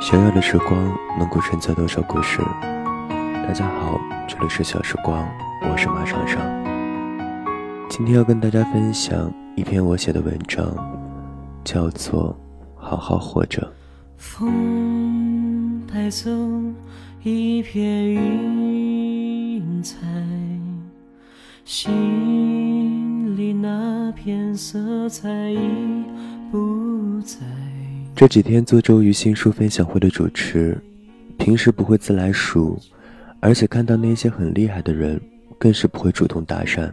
小小的时光能够承载多少故事？大家好，这里是小时光，我是马爽爽。今天要跟大家分享一篇我写的文章，叫做《好好活着》。风带走一片云彩，心里那片色彩已不在。这几天做周瑜新书分享会的主持，平时不会自来熟，而且看到那些很厉害的人，更是不会主动搭讪，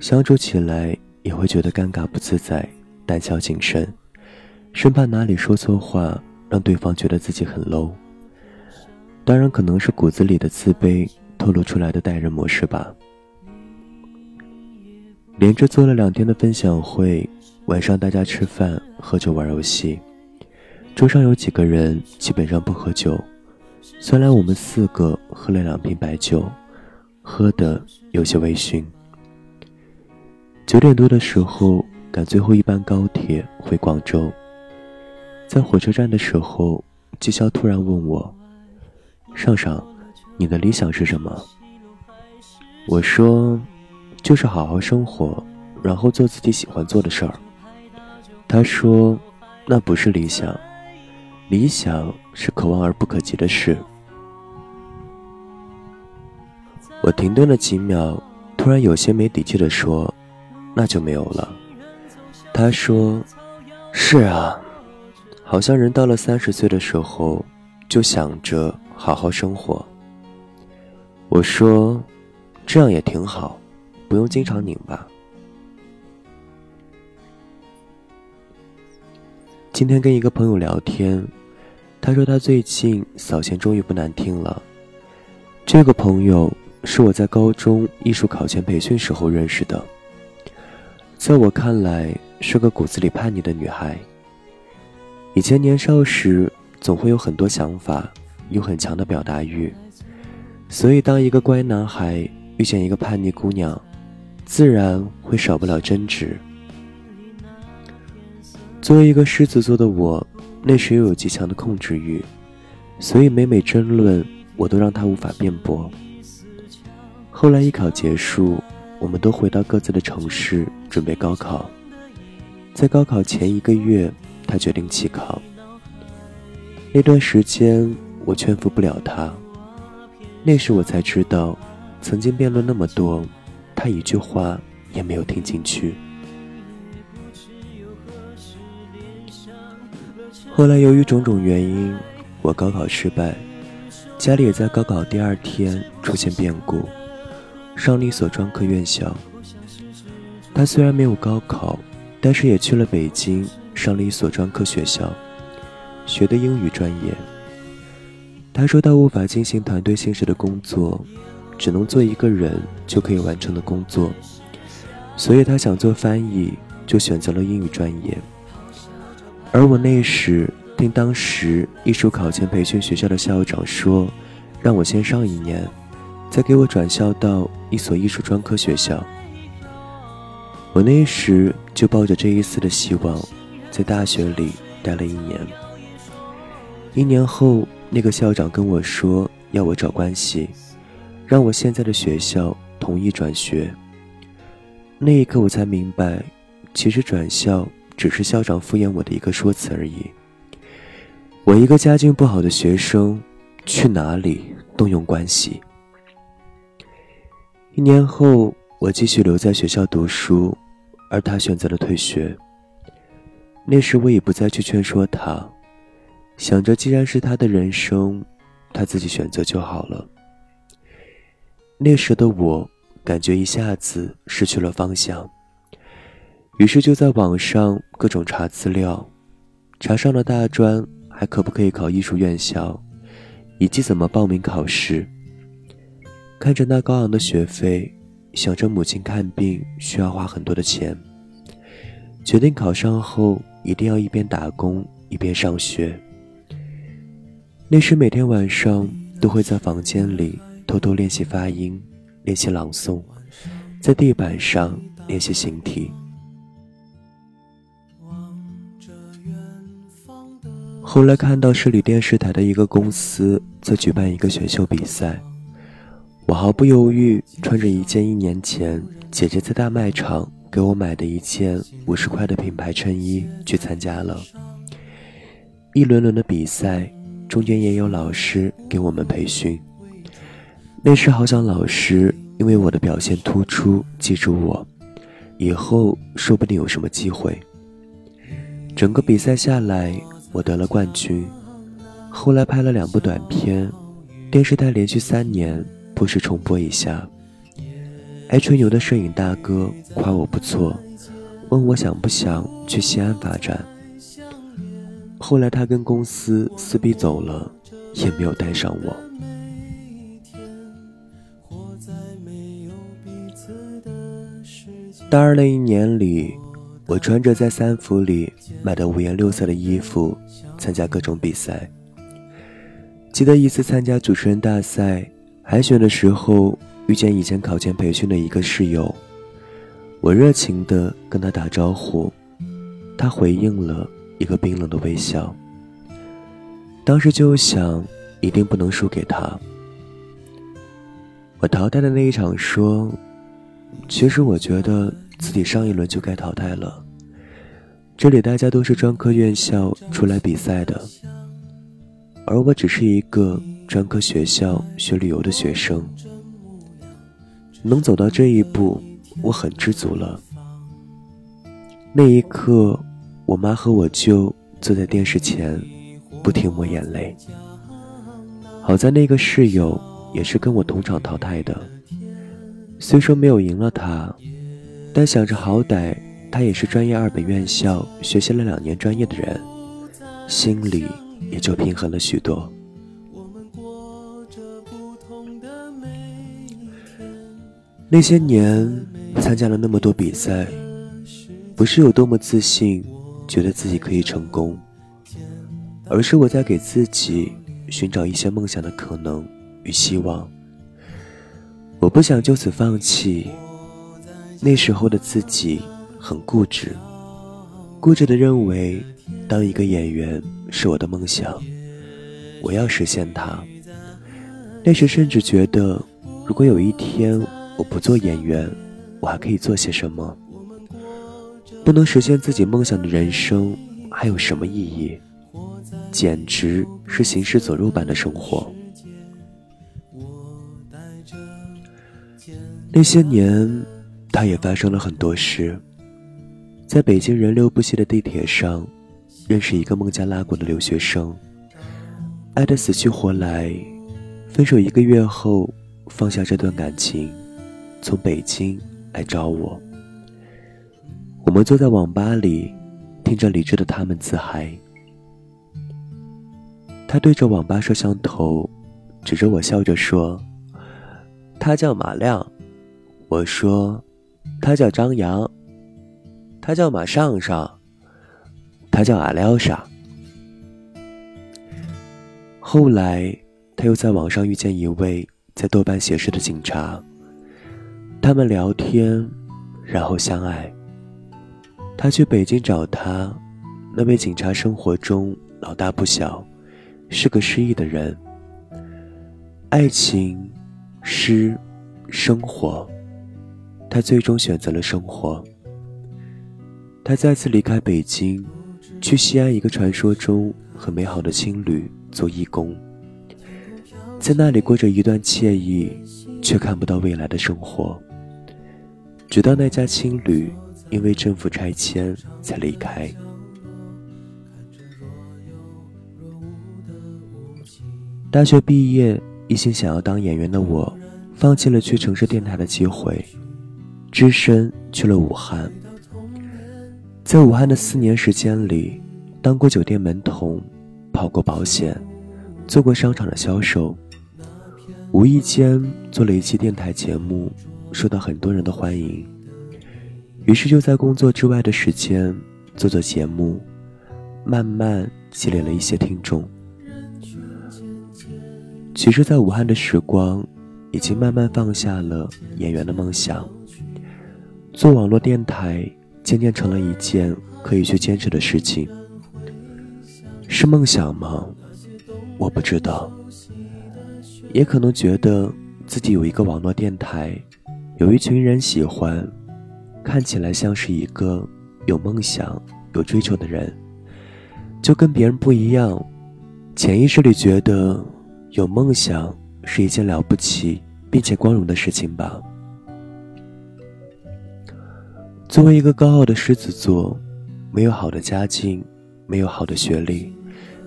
相处起来也会觉得尴尬不自在，胆小谨慎，生怕哪里说错话让对方觉得自己很 low。当然，可能是骨子里的自卑透露出来的待人模式吧。连着做了两天的分享会，晚上大家吃饭、喝酒、玩游戏。桌上有几个人基本上不喝酒，虽然我们四个喝了两瓶白酒，喝的有些微醺。九点多的时候赶最后一班高铁回广州，在火车站的时候，季潇突然问我：“上上，你的理想是什么？”我说：“就是好好生活，然后做自己喜欢做的事儿。”他说：“那不是理想。”理想是可望而不可及的事。我停顿了几秒，突然有些没底气的说：“那就没有了。”他说：“是啊，好像人到了三十岁的时候，就想着好好生活。”我说：“这样也挺好，不用经常拧巴。”今天跟一个朋友聊天，他说他最近扫弦终于不难听了。这个朋友是我在高中艺术考前培训时候认识的，在我看来是个骨子里叛逆的女孩。以前年少时总会有很多想法，有很强的表达欲，所以当一个乖男孩遇见一个叛逆姑娘，自然会少不了争执。作为一个狮子座的我，那时又有极强的控制欲，所以每每争论，我都让他无法辩驳。后来艺考结束，我们都回到各自的城市准备高考。在高考前一个月，他决定弃考。那段时间，我劝服不了他。那时我才知道，曾经辩论那么多，他一句话也没有听进去。后来由于种种原因，我高考失败，家里也在高考第二天出现变故，上了一所专科院校。他虽然没有高考，但是也去了北京上了一所专科学校，学的英语专业。他说他无法进行团队性质的工作，只能做一个人就可以完成的工作，所以他想做翻译，就选择了英语专业。而我那时听当时艺术考前培训学校的校长说，让我先上一年，再给我转校到一所艺术专科学校。我那时就抱着这一丝的希望，在大学里待了一年。一年后，那个校长跟我说要我找关系，让我现在的学校同意转学。那一刻，我才明白，其实转校。只是校长敷衍我的一个说辞而已。我一个家境不好的学生，去哪里动用关系？一年后，我继续留在学校读书，而他选择了退学。那时我已不再去劝说他，想着既然是他的人生，他自己选择就好了。那时的我，感觉一下子失去了方向。于是就在网上各种查资料，查上了大专还可不可以考艺术院校，以及怎么报名考试。看着那高昂的学费，想着母亲看病需要花很多的钱，决定考上后一定要一边打工一边上学。那时每天晚上都会在房间里偷偷练习发音，练习朗诵，在地板上练习形体。后来看到市里电视台的一个公司在举办一个选秀比赛，我毫不犹豫穿着一件一年前姐姐在大卖场给我买的一件五十块的品牌衬衣去参加了。一轮轮的比赛，中间也有老师给我们培训。那时好想老师因为我的表现突出记住我，以后说不定有什么机会。整个比赛下来，我得了冠军。后来拍了两部短片，电视台连续三年不时重播一下。爱吹牛的摄影大哥夸我不错，问我想不想去西安发展。后来他跟公司撕逼走了，也没有带上我。大二那一年里。我穿着在三福里买的五颜六色的衣服，参加各种比赛。记得一次参加主持人大赛海选的时候，遇见以前考前培训的一个室友，我热情地跟他打招呼，他回应了一个冰冷的微笑。当时就想，一定不能输给他。我淘汰的那一场说，其实我觉得。自己上一轮就该淘汰了。这里大家都是专科院校出来比赛的，而我只是一个专科学校学旅游的学生。能走到这一步，我很知足了。那一刻，我妈和我舅坐在电视前，不停抹眼泪。好在那个室友也是跟我同场淘汰的，虽说没有赢了他。但想着好歹他也是专业二本院校学习了两年专业的人，心里也就平衡了许多。那些年参加了那么多比赛，不是有多么自信，觉得自己可以成功，而是我在给自己寻找一些梦想的可能与希望。我不想就此放弃。那时候的自己很固执，固执的认为当一个演员是我的梦想，我要实现它。那时甚至觉得，如果有一天我不做演员，我还可以做些什么？不能实现自己梦想的人生还有什么意义？简直是行尸走肉般的生活。那些年。他也发生了很多事，在北京人流不息的地铁上，认识一个孟加拉国的留学生，爱得死去活来，分手一个月后放下这段感情，从北京来找我。我们坐在网吧里，听着理智的他们自嗨。他对着网吧摄像头，指着我笑着说：“他叫马亮。”我说。他叫张扬，他叫马上上，他叫阿廖沙。后来，他又在网上遇见一位在豆瓣写诗的警察，他们聊天，然后相爱。他去北京找他，那位警察生活中老大不小，是个失意的人。爱情，诗，生活。他最终选择了生活。他再次离开北京，去西安一个传说中很美好的青旅做义工，在那里过着一段惬意却看不到未来的生活。直到那家青旅因为政府拆迁才离开。大学毕业，一心想要当演员的我，放弃了去城市电台的机会。只身去了武汉，在武汉的四年时间里，当过酒店门童，跑过保险，做过商场的销售。无意间做了一期电台节目，受到很多人的欢迎。于是就在工作之外的时间做做节目，慢慢积累了一些听众。其实，在武汉的时光，已经慢慢放下了演员的梦想。做网络电台渐渐成了一件可以去坚持的事情。是梦想吗？我不知道。也可能觉得自己有一个网络电台，有一群人喜欢，看起来像是一个有梦想、有追求的人，就跟别人不一样。潜意识里觉得有梦想是一件了不起并且光荣的事情吧。作为一个高傲的狮子座，没有好的家境，没有好的学历，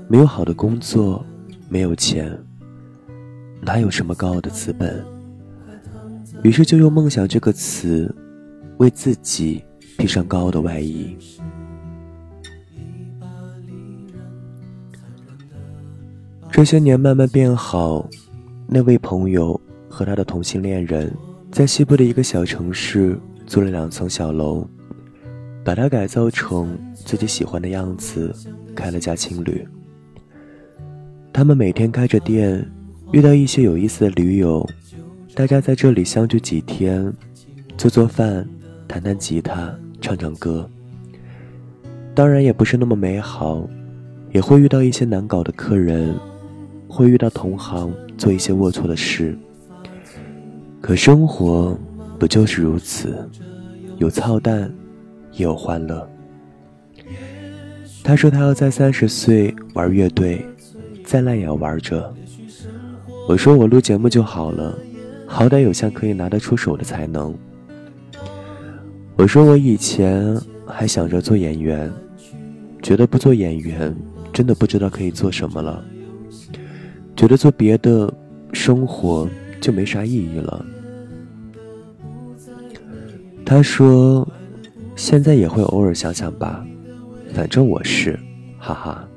没有好的工作，没有钱，哪有什么高傲的资本？于是就用“梦想”这个词，为自己披上高傲的外衣。这些年慢慢变好，那位朋友和他的同性恋人，在西部的一个小城市。租了两层小楼，把它改造成自己喜欢的样子，开了家青旅。他们每天开着店，遇到一些有意思的驴友，大家在这里相聚几天，做做饭，弹弹吉他，唱唱歌。当然也不是那么美好，也会遇到一些难搞的客人，会遇到同行做一些龌龊的事。可生活。不就是如此，有操蛋，也有欢乐。他说他要在三十岁玩乐队，再烂也要玩着。我说我录节目就好了，好歹有项可以拿得出手的才能。我说我以前还想着做演员，觉得不做演员真的不知道可以做什么了，觉得做别的生活就没啥意义了。他说：“现在也会偶尔想想吧，反正我是，哈哈。”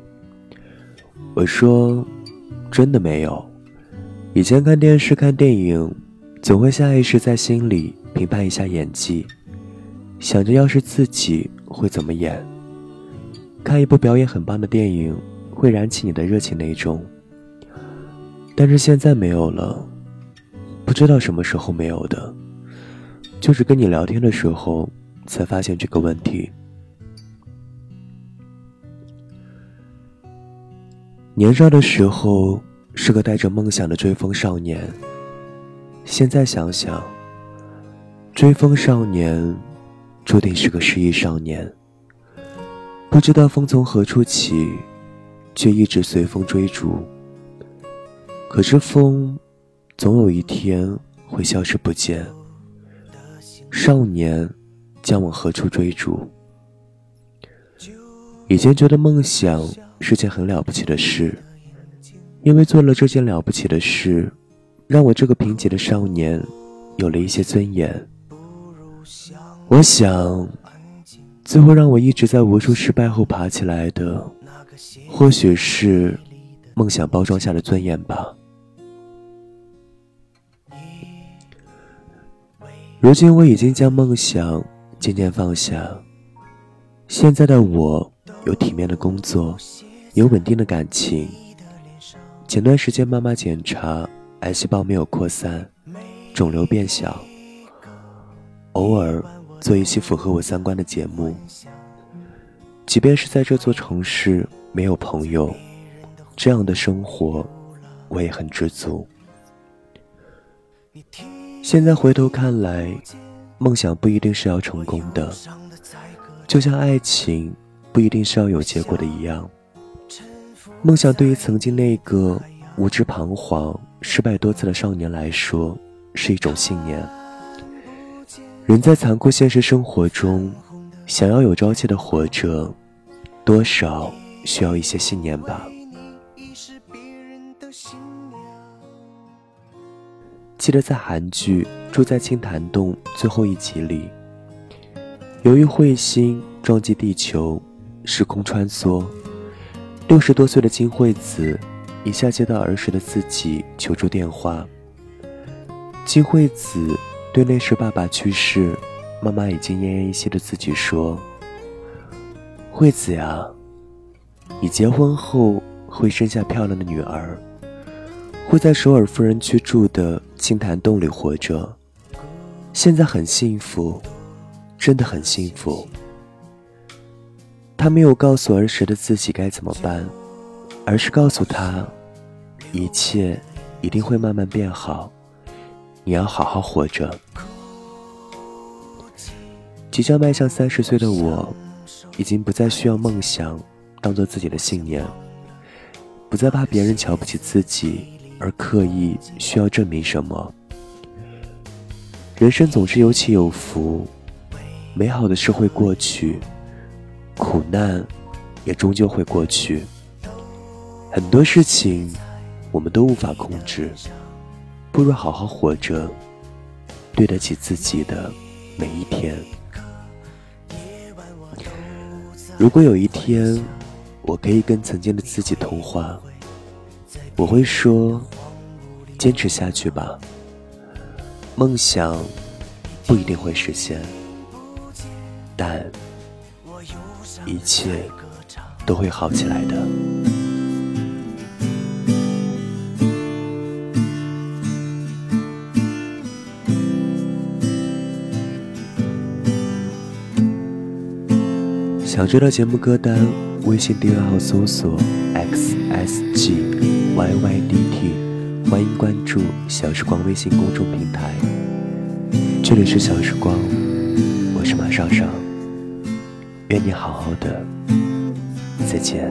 我说：“真的没有。以前看电视、看电影，总会下意识在心里评判一下演技，想着要是自己会怎么演。看一部表演很棒的电影，会燃起你的热情那种。但是现在没有了，不知道什么时候没有的。”就是跟你聊天的时候，才发现这个问题。年少的时候是个带着梦想的追风少年，现在想想，追风少年注定是个失意少年。不知道风从何处起，却一直随风追逐。可是风，总有一天会消失不见。少年将往何处追逐？以前觉得梦想是件很了不起的事，因为做了这件了不起的事，让我这个贫瘠的少年有了一些尊严。我想，最后让我一直在无数失败后爬起来的，或许是梦想包装下的尊严吧。如今我已经将梦想渐渐放下。现在的我有体面的工作，有稳定的感情。前段时间妈妈检查，癌细胞没有扩散，肿瘤变小。偶尔做一些符合我三观的节目。即便是在这座城市没有朋友，这样的生活我也很知足。现在回头看来，梦想不一定是要成功的，就像爱情不一定是要有结果的一样。梦想对于曾经那个无知、彷徨、失败多次的少年来说，是一种信念。人在残酷现实生活中，想要有朝气的活着，多少需要一些信念吧。记得在韩剧《住在青潭洞》最后一集里，由于彗星撞击地球，时空穿梭，六十多岁的金惠子一下接到儿时的自己求助电话。金惠子对那时爸爸去世，妈妈已经奄奄一息的自己说：“惠子呀，你结婚后会生下漂亮的女儿。”会在首尔夫人区住的青潭洞里活着，现在很幸福，真的很幸福。他没有告诉儿时的自己该怎么办，而是告诉他，一切一定会慢慢变好，你要好好活着。即将迈向三十岁的我，已经不再需要梦想当做自己的信念，不再怕别人瞧不起自己而刻意需要证明什么。人生总是有起有伏，美好的事会过去，苦难也终究会过去。很多事情我们都无法控制，不如好好活着，对得起自己的每一天。如果有一天我可以跟曾经的自己通话，我会说：坚持下去吧。梦想不一定会实现，但一切都会好起来的。想知道节目歌单，微信订阅号搜索 XSG y y d t，。欢迎关注小时光微信公众平台，这里是小时光，我是马上上，愿你好好的，再见。